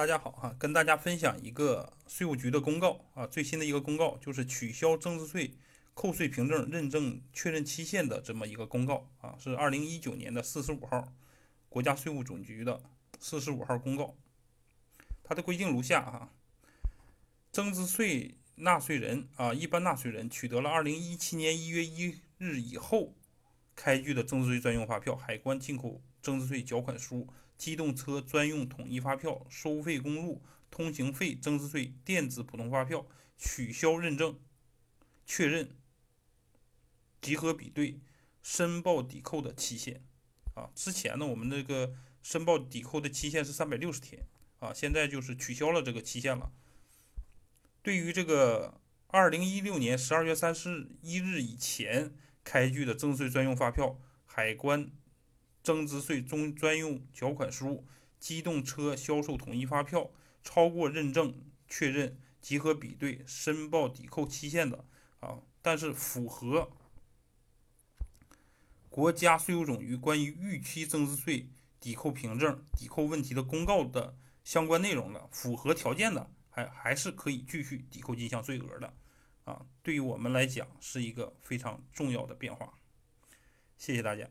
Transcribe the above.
大家好哈，跟大家分享一个税务局的公告啊，最新的一个公告就是取消增值税扣税凭证认证确认期限的这么一个公告啊，是二零一九年的四十五号，国家税务总局的四十五号公告。它的规定如下哈，增值税纳税人啊，一般纳税人取得了二零一七年一月一日以后开具的增值税专用发票、海关进口增值税缴款书。机动车专用统一发票、收费公路通行费增值税电子普通发票取消认证、确认、集合比对、申报抵扣的期限啊！之前呢，我们这个申报抵扣的期限是三百六十天啊，现在就是取消了这个期限了。对于这个二零一六年十二月三十一日以前开具的增值税专用发票、海关。增值税中专用缴款书、机动车销售统一发票超过认证、确认、集合比对、申报抵扣期限的啊，但是符合国家税务总局关于预期增值税抵扣凭证抵扣问题的公告的相关内容的，符合条件的，还还是可以继续抵扣进项税额的啊。对于我们来讲，是一个非常重要的变化。谢谢大家。